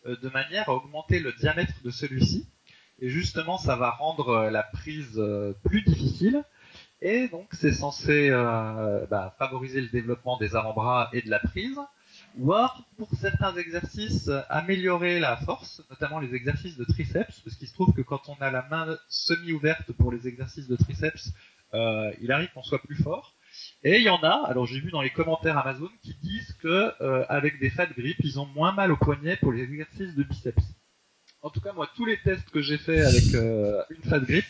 euh, de manière à augmenter le diamètre de celui-ci. Et justement, ça va rendre la prise plus difficile. Et donc c'est censé bah, favoriser le développement des avant-bras et de la prise voire pour certains exercices améliorer la force, notamment les exercices de triceps, parce qu'il se trouve que quand on a la main semi-ouverte pour les exercices de triceps, euh, il arrive qu'on soit plus fort. Et il y en a, alors j'ai vu dans les commentaires Amazon qui disent que euh, avec des fat grip, ils ont moins mal au poignet pour les exercices de biceps. En tout cas, moi, tous les tests que j'ai fait avec euh, une fat grip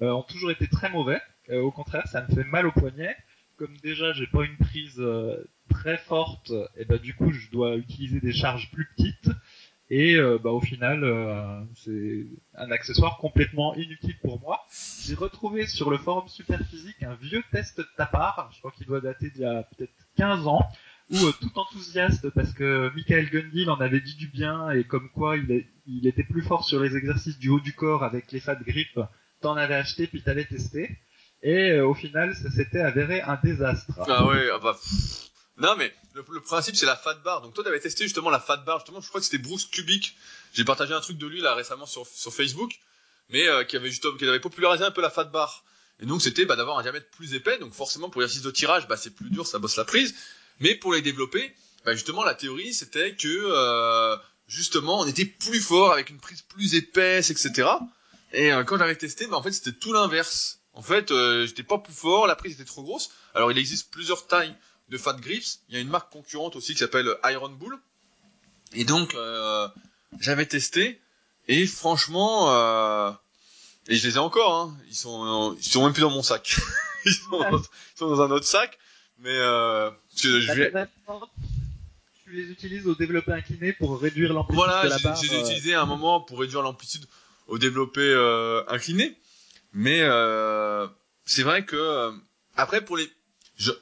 ont toujours été très mauvais. Au contraire, ça me fait mal au poignet. Comme déjà, j'ai pas une prise très forte, et bah du coup je dois utiliser des charges plus petites. Et euh, bah, au final, euh, c'est un accessoire complètement inutile pour moi. J'ai retrouvé sur le forum Superphysique un vieux test de ta part, je crois qu'il doit dater d'il y a peut-être 15 ans, où euh, tout enthousiaste parce que Michael Gundil en avait dit du bien et comme quoi il, était plus fort sur les exercices du haut du corps avec les fat grip, t'en avais acheté puis t'avais testé. Et au final, ça s'était avéré un désastre. Ah ouais, ah bah, non, mais le, principe, c'est la fat bar. Donc toi, tu avais testé justement la fat bar. Justement, je crois que c'était Bruce Kubik. J'ai partagé un truc de lui là récemment sur, sur Facebook, mais euh, qui avait justement, qui avait popularisé un peu la fat bar. Et donc c'était bah, d'avoir un diamètre plus épais. Donc forcément, pour l'exercice de tirage, bah, c'est plus dur, ça bosse la prise. Mais pour les développer, bah, justement, la théorie, c'était que euh, justement, on était plus fort avec une prise plus épaisse, etc. Et euh, quand j'avais testé, bah, en fait, c'était tout l'inverse. En fait, euh, j'étais pas plus fort, la prise était trop grosse. Alors, il existe plusieurs tailles de Fat Grips. Il y a une marque concurrente aussi qui s'appelle Iron Bull. Et donc, euh, j'avais testé. Et franchement, euh, et je les ai encore. Hein, ils sont, ils sont même plus dans mon sac. ils, sont dans, un autre sac. Mais euh, que je vais... Tu les utilises au développé incliné pour réduire l'amplitude voilà, de la barre. Voilà, j'ai utilisé à un moment pour réduire l'amplitude au développé euh, incliné. Mais euh, c'est vrai que après pour les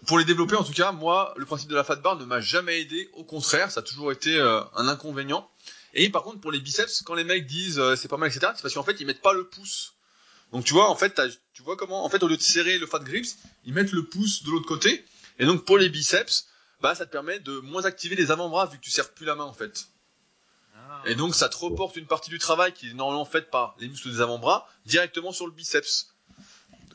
pour les développer, en tout cas, moi, le principe de la fat bar ne m'a jamais aidé. Au contraire, ça a toujours été euh, un inconvénient. Et par contre, pour les biceps, quand les mecs disent euh, c'est pas mal, etc., c'est parce qu'en fait, ils mettent pas le pouce. Donc tu vois, en fait, tu vois comment, en fait, au lieu de serrer le fat grips, ils mettent le pouce de l'autre côté. Et donc pour les biceps, bah ça te permet de moins activer les avant-bras vu que tu serres plus la main en fait. Ah. Et donc ça te reporte une partie du travail qui est normalement faite par les muscles des avant-bras directement sur le biceps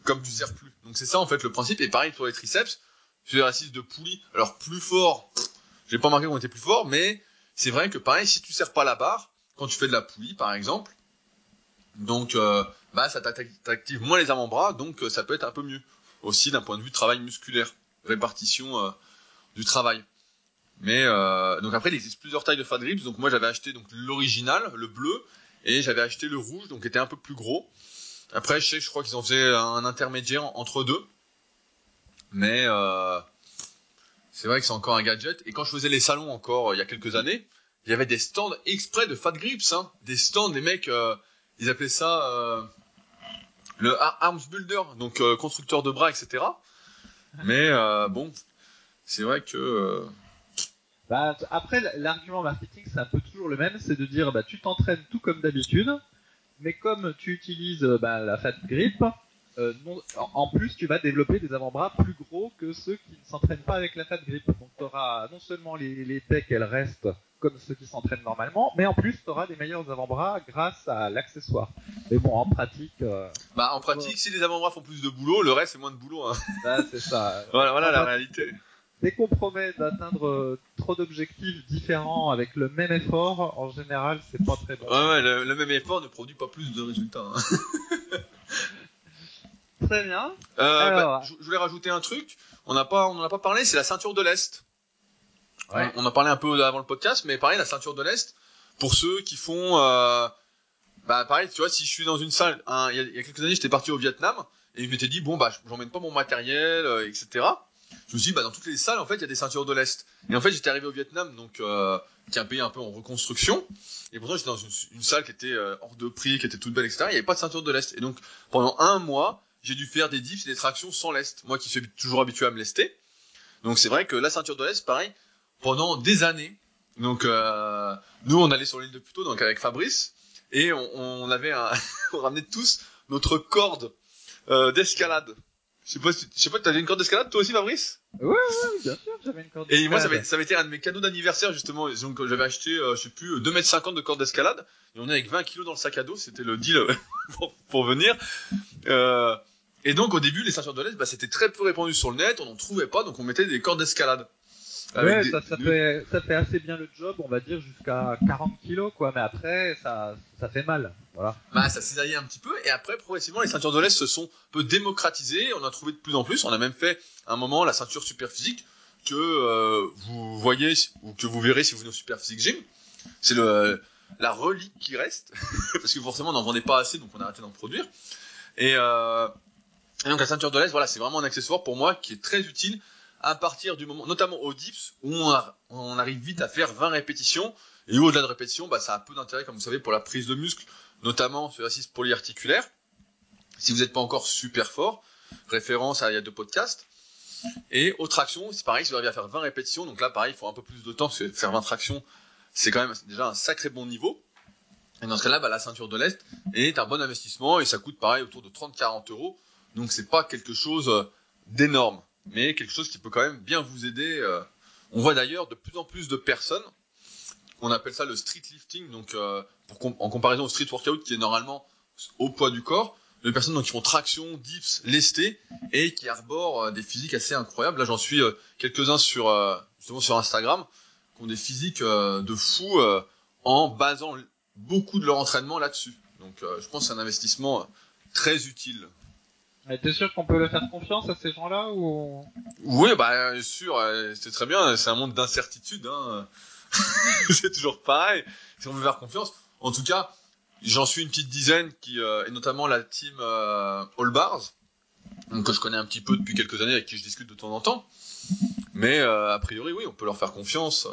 comme tu sers plus. Donc c'est ça en fait le principe. Et pareil pour les triceps, sur l'exercice de poulie. Alors plus fort, j'ai pas remarqué qu'on était plus fort, mais c'est vrai que pareil, si tu sers pas la barre, quand tu fais de la poulie par exemple, donc euh, bah ça t'active moins les avant-bras, donc euh, ça peut être un peu mieux. Aussi d'un point de vue de travail musculaire, répartition euh, du travail. Mais donc après il existe plusieurs tailles de fat grips. Donc moi j'avais acheté donc l'original, le bleu, et j'avais acheté le rouge, donc qui était un peu plus gros. Après, je sais, je crois qu'ils ont fait un intermédiaire entre deux. Mais euh, c'est vrai que c'est encore un gadget. Et quand je faisais les salons encore euh, il y a quelques années, il y avait des stands exprès de Fat Grips. Hein. Des stands, les mecs, euh, ils appelaient ça euh, le ar- Arms Builder, donc euh, constructeur de bras, etc. Mais euh, bon, c'est vrai que... Bah, après, l'argument marketing, c'est un peu toujours le même, c'est de dire, bah, tu t'entraînes tout comme d'habitude, mais comme tu utilises euh, bah, la fat grip, euh, non- en, plus, tu vas développer des avant-bras plus gros que ceux qui ne s'entraînent pas avec la fat grip. Donc, tu auras non seulement les, les pecs, elles restent comme ceux qui s'entraînent normalement, mais en plus, tu auras des meilleurs avant-bras grâce à l'accessoire. Mais bon, en pratique, euh, Bah, en pratique, si les avant-bras font plus de boulot, le reste c'est moins de boulot. Hein. là, c'est ça. Voilà, voilà la réalité. Dès qu'on promet d'atteindre euh, trop d'objectifs différents avec le même effort, en général, c'est pas très bon. Ouais, ouais, le, le même effort ne produit pas plus de résultats. hein. Très bien. Euh, Alors. bah, je je voulais rajouter un truc. On n'a pas, on en a pas parlé, c'est la ceinture de l'est. Ouais. On, on en parlait un peu avant le podcast, mais pareil, la ceinture de l'est pour ceux qui font, euh, bah pareil, tu vois, si je suis dans une salle, hein, il y, y a quelques années, j'étais parti au Vietnam et je m'étais dit bon bah, j'emmène pas mon matériel, euh, etc. Je me suis dit bah dans toutes les salles en fait il y a des ceintures de l'est. Et en fait j'étais arrivé au Vietnam donc euh, qui est un pays un peu en reconstruction et pourtant j'étais dans une, salle qui était euh, hors de prix, qui était toute belle, etc. Il n'y avait pas de ceinture de l'est et donc pendant un mois j'ai dû faire des dips et des tractions sans lest. Moi qui suis toujours habitué à me lester. Donc c'est vrai que la ceinture de l'est, pareil, pendant des années. Donc euh, nous on allait sur l'île de Puteaux donc avec Fabrice et on, on avait un, on ramenait tous notre corde d'escalade. Je sais pas, si, je sais pas, t'avais une corde d'escalade toi aussi Fabrice? Ouais, ouais, bien sûr, j'avais une corde. Et moi ça d'escalade. avait, ça avait été un de mes cadeaux d'anniversaire justement. Donc j'avais acheté, euh, je sais plus, 2m50 de corde d'escalade et on est avec 20 kilos dans le sac à dos. C'était le deal euh, pour, pour venir. Euh, et donc au début les ceintures de l'Est, bah, c'était très peu répandu sur le net, on n'en trouvait pas, donc on mettait des cordes d'escalade. Avec Ouais, des- ça, ça, des- fait, ça fait assez bien le job, on va dire, jusqu'à 40 kilos, quoi. Mais après, ça, ça fait mal. Voilà. Bah, ça cisaillait un petit peu, et après, progressivement, les ceintures de l'Est se sont un peu démocratisées, on a trouvé de plus en plus, on a même fait, à un moment, la ceinture super physique, que euh, vous voyez, ou que vous verrez si vous venez au super physique gym. C'est le, la relique qui reste, parce que forcément, on n'en vendait pas assez, donc on a arrêté d'en produire. Et, euh, et donc, la ceinture de l'Est, voilà, c'est vraiment un accessoire pour moi qui est très utile à partir du moment, notamment au dips, où on, arrive vite à faire 20 répétitions, et au-delà de répétitions, bah, ça a peu d'intérêt, comme vous savez, pour la prise de muscle, notamment sur l'exercice polyarticulaire. Si vous n'êtes pas encore super fort, référence à il y a deux podcasts. Et aux tractions, c'est pareil, si vous arrivez à faire 20 répétitions, donc là, pareil, il faut un peu plus de temps, parce que faire 20 tractions, c'est quand même déjà un sacré bon niveau. Et dans ce cas-là, bah, la ceinture de l'Est est un bon investissement, et ça coûte pareil autour de 30-40 euros. Donc c'est pas quelque chose euh, d'énorme, mais quelque chose qui peut quand même bien vous aider. euh. On voit d'ailleurs de plus en plus de personnes, on appelle ça le street lifting, donc euh, en comparaison au street workout qui est normalement au poids du corps, de personnes qui font traction, dips, lestés et qui arborent euh, des physiques assez incroyables. Là, j'en suis quelques-uns sur sur Instagram qui ont des physiques de fou en basant beaucoup de leur entraînement là-dessus. Donc, je pense que c'est un investissement très utile. Mais T'es sûr qu'on peut leur faire confiance à ces gens-là ou? Oui, bah bien sûr, euh, c'est très bien. C'est un monde d'incertitude. Hein. c'est toujours pareil. Si on veut faire confiance, en tout cas, j'en suis une petite dizaine qui, euh, et notamment la team euh, All Bars, que je connais un petit peu depuis quelques années, avec qui je discute de temps en temps. Mais euh, a priori, oui, on peut leur faire confiance.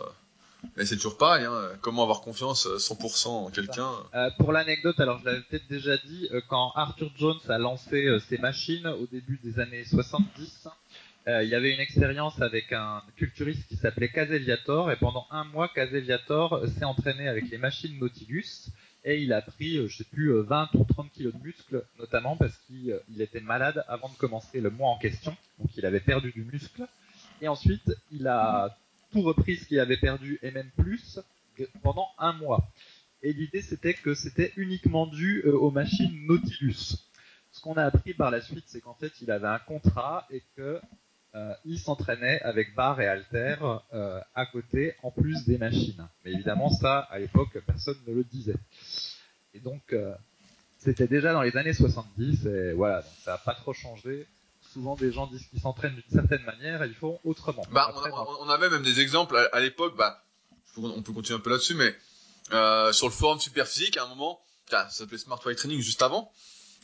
Euh. Mais c'est toujours pareil. Hein. Comment avoir confiance euh, 100% en quelqu'un Euh, Pour l'anecdote, alors je l'avais peut-être déjà dit, euh, quand Arthur Jones a lancé euh, ses machines au début des années 70, euh, il y avait une expérience avec un culturiste qui s'appelait Caselliator et pendant un mois, Caselliator euh, s'est entraîné avec les machines Nautilus et il a pris, euh, je sais plus, euh, 20 ou 30 kilos de muscle, notamment parce qu'il euh, il était malade avant de commencer le mois en question, donc il avait perdu du muscle. Et ensuite, il a tout repris ce qu'il avait perdu et même plus pendant un mois. Et l'idée, c'était que c'était uniquement dû euh, aux machines Nautilus. Ce qu'on a appris par la suite, c'est qu'en fait, il avait un contrat et que euh, il s'entraînait avec barre et halter euh, à côté, en plus des machines. Mais évidemment, ça, à l'époque, personne ne le disait. Et donc, euh, c'était déjà dans les années 70, et voilà, donc ça n'a pas trop changé. Souvent, des gens disent qu'ils s'entraînent d'une certaine manière et ils font autrement. Bah, on, avait même des exemples à, à l'époque. Bah, on peut continuer un peu là-dessus, mais euh, sur le forum Superphysique, à un moment, ça s'appelait Smart Weight Training juste avant.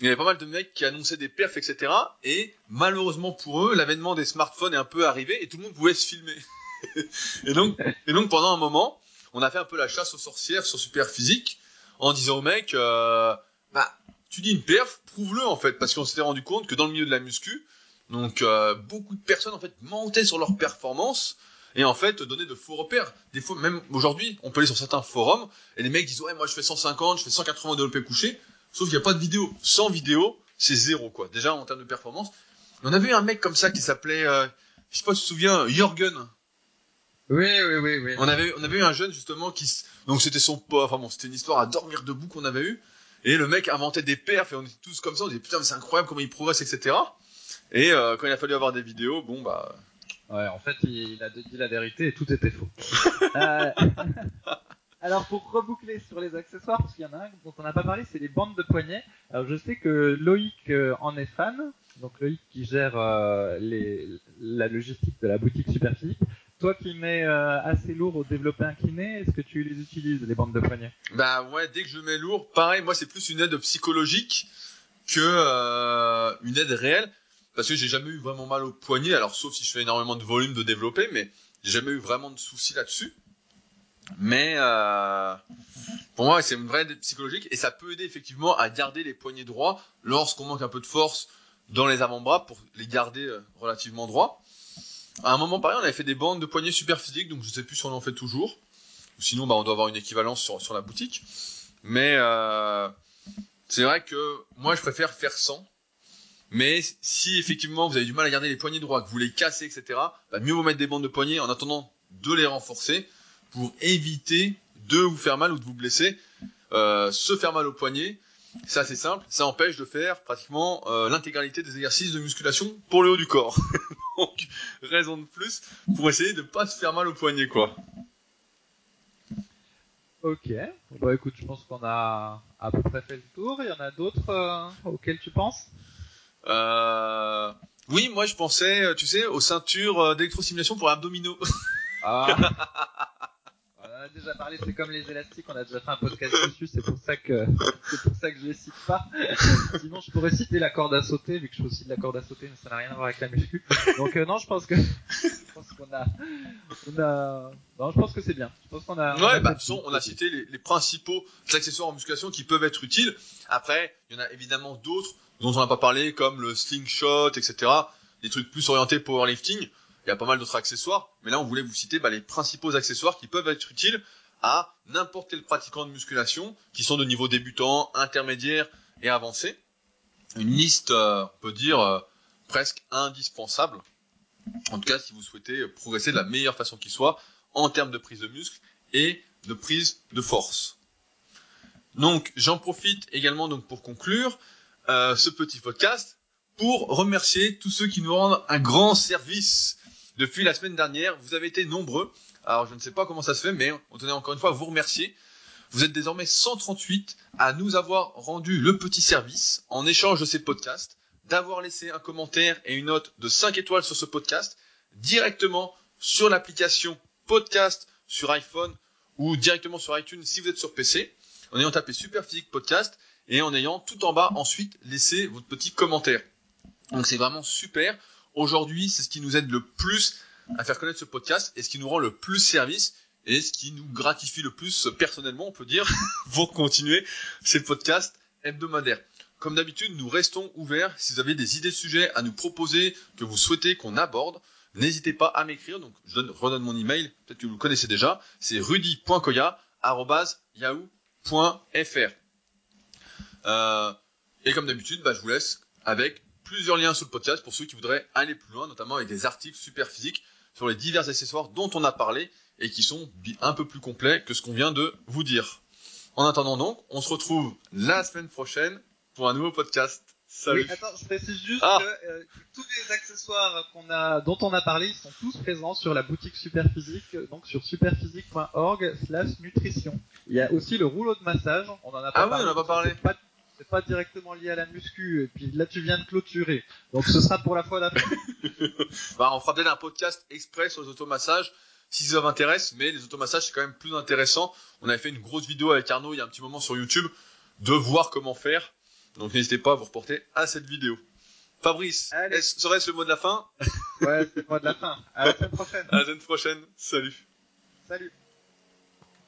il y avait pas mal de mecs qui annonçaient des perfs, etc. Et malheureusement pour eux, l'avènement des smartphones est un peu arrivé et tout le monde pouvait se filmer. et donc, et donc pendant un moment, on a fait un peu la chasse aux sorcières sur Super Physique en disant aux mecs, euh, bah, tu dis une perf, prouve-le en fait, parce qu'on s'était rendu compte que dans le milieu de la muscu, donc euh, beaucoup de personnes en fait mentaient sur leur performance et en fait donnaient de faux repères. Des fois, même aujourd'hui, on peut aller sur certains forums et les mecs disent ouais moi je fais 150, je fais 180 développés couchés, sauf qu'il n'y a pas de vidéo. Sans vidéo, c'est zéro quoi. Déjà en termes de performance. On avait eu un mec comme ça qui s'appelait, euh, je sais pas si tu te souviens, Jorgen. Oui, oui, oui, oui. On avait, on avait eu un jeune justement qui, donc c'était son, enfin bon, c'était une histoire à dormir debout qu'on avait eu. Et le mec inventait des perfs et on était tous comme ça, on disait putain mais c'est incroyable comment il progresse, etc. Et euh, quand il a fallu avoir des vidéos, bon bah. Ouais, en fait, il, a dit la vérité et tout était faux. euh... Alors pour reboucler sur les accessoires, parce qu'il y en a un dont on n'a pas parlé, c'est les bandes de poignet. Alors je sais que Loïc euh, en est fan, donc Loïc qui gère euh, les, la logistique de la boutique Superphysique. Toi qui mets euh, assez lourd au développé incliné, est-ce que tu les utilises les bandes de poignet Bah ouais, dès que je mets lourd, pareil, moi c'est plus une aide psychologique que une aide réelle parce que j'ai jamais eu vraiment mal au poignet, alors sauf si je fais énormément de volume de développer, mais j'ai jamais eu vraiment de soucis là-dessus. Mais euh, pour moi, c'est une vraie aide psychologique et ça peut aider effectivement à garder les poignets droits lorsqu'on manque un peu de force dans les avant-bras pour les garder euh, relativement droits. À un moment pareil, on avait fait des bandes de poignets super physiques, donc je sais plus si on en fait toujours. Ou sinon, bah, on doit avoir une équivalence sur, sur la boutique. Mais euh, c'est vrai que moi, je préfère faire sans. Mais si effectivement vous avez du mal à garder les poignets droits, que vous les cassez, etc., bah, mieux vous mettre des bandes de poignets en attendant de les renforcer pour éviter de vous faire mal ou de vous blesser. Euh, se faire mal au poignet, c'est assez simple, ça empêche de faire pratiquement euh, l'intégralité des exercices de musculation pour le haut du corps. Donc, raison de plus pour essayer de pas se faire mal au poignet, quoi. Ok, bah écoute, je pense qu'on a à peu près fait le tour. Il y en a d'autres euh, auxquels tu penses? Euh... Oui, moi je pensais, tu sais, aux ceintures euh, d'électrostimulation pour abdominaux. Ah. a déjà parlé, c'est comme les élastiques, on a déjà fait un podcast dessus, c'est pour ça que c'est pour ça que je les cite pas. Sinon, je pourrais citer la corde à sauter, vu que je fais aussi de la corde à sauter, mais ça n'a rien à voir avec la muscu. Donc euh, non, je pense que je pense qu'on a, on a, non, je pense que c'est bien. Je pense qu'on a. Ouais, on a, bah, son, on a cité les, les principaux accessoires en musculation qui peuvent être utiles. Après, il y en a évidemment d'autres dont on n'a pas parlé, comme le slingshot, etc. Des trucs plus orientés powerlifting il y a pas mal d'autres accessoires, mais là on voulait vous citer bah, les principaux accessoires qui peuvent être utiles à n'importe quel pratiquant de musculation, qui sont de niveau débutant, intermédiaire et avancé. Une liste, euh, on peut dire, euh, presque indispensable. En tout cas, si vous souhaitez progresser de la meilleure façon qui soit, en termes de prise de muscle et de prise de force. Donc, j'en profite également donc pour conclure euh, ce petit podcast pour remercier tous ceux qui nous rendent un grand service depuis la semaine dernière. Vous avez été nombreux. Alors je ne sais pas comment ça se fait, mais on tenait encore une fois à vous remercier. Vous êtes désormais 138 à nous avoir rendu le petit service en échange de ces podcasts, d'avoir laissé un commentaire et une note de 5 étoiles sur ce podcast directement sur l'application podcast sur iPhone ou directement sur iTunes si vous êtes sur PC, en ayant tapé Super Physique Podcast et en ayant tout en bas ensuite laissé votre petit commentaire. Donc c'est vraiment super. Aujourd'hui, c'est ce qui nous aide le plus à faire connaître ce podcast et ce qui nous rend le plus service et ce qui nous gratifie le plus personnellement, on peut dire, pour continuer ces podcasts hebdomadaires. Comme d'habitude, nous restons ouverts. Si vous avez des idées de sujets à nous proposer que vous souhaitez qu'on aborde, n'hésitez pas à m'écrire. Donc, je donne, redonne mon email. Peut-être que vous le connaissez déjà. C'est rudy.koya.yahoo.fr. Euh, et comme d'habitude, bah, je vous laisse avec plusieurs liens sous le podcast pour ceux qui voudraient aller plus loin, notamment avec des articles super physiques sur les divers accessoires dont on a parlé et qui sont un peu plus complets que ce qu'on vient de vous dire. En attendant donc, on se retrouve la semaine prochaine pour un nouveau podcast. Salut. Oui, attends, je précise juste ah. que euh, tous les accessoires qu'on a, dont on a parlé, ils sont tous présents sur la boutique Superphysique, donc sur superphysique.org/slash nutrition. Il y a aussi le rouleau de massage. On en a pas ah parlé. oui, on en a pas parlé c'est pas directement lié à la muscu, et puis là tu viens de clôturer. Donc ce sera pour la fois d'après. bah, on fera peut-être un podcast exprès sur les automassages, si ça vous intéresse, mais les automassages c'est quand même plus intéressant. On avait fait une grosse vidéo avec Arnaud il y a un petit moment sur YouTube, de voir comment faire. Donc n'hésitez pas à vous reporter à cette vidéo. Fabrice, est-ce- serait-ce le mot de la fin? Ouais, c'est le mot de la fin. À la semaine prochaine. À la semaine prochaine. Salut. Salut.